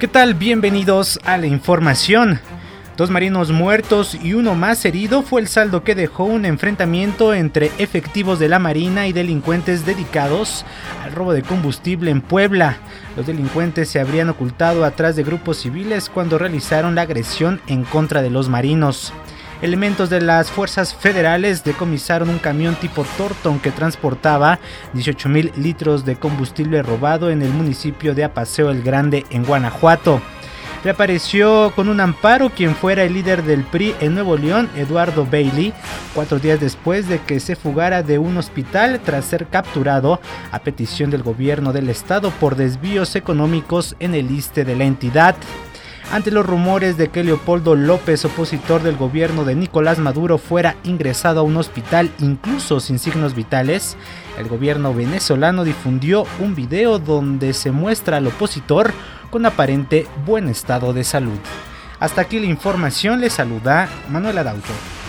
¿Qué tal? Bienvenidos a la información. Dos marinos muertos y uno más herido fue el saldo que dejó un enfrentamiento entre efectivos de la Marina y delincuentes dedicados al robo de combustible en Puebla. Los delincuentes se habrían ocultado atrás de grupos civiles cuando realizaron la agresión en contra de los marinos. Elementos de las fuerzas federales decomisaron un camión tipo Torton que transportaba 18 mil litros de combustible robado en el municipio de Apaseo el Grande, en Guanajuato. Reapareció con un amparo quien fuera el líder del PRI en Nuevo León, Eduardo Bailey, cuatro días después de que se fugara de un hospital tras ser capturado a petición del gobierno del estado por desvíos económicos en el liste de la entidad. Ante los rumores de que Leopoldo López, opositor del gobierno de Nicolás Maduro, fuera ingresado a un hospital incluso sin signos vitales, el gobierno venezolano difundió un video donde se muestra al opositor con aparente buen estado de salud. Hasta aquí la información, le saluda Manuel Adauto.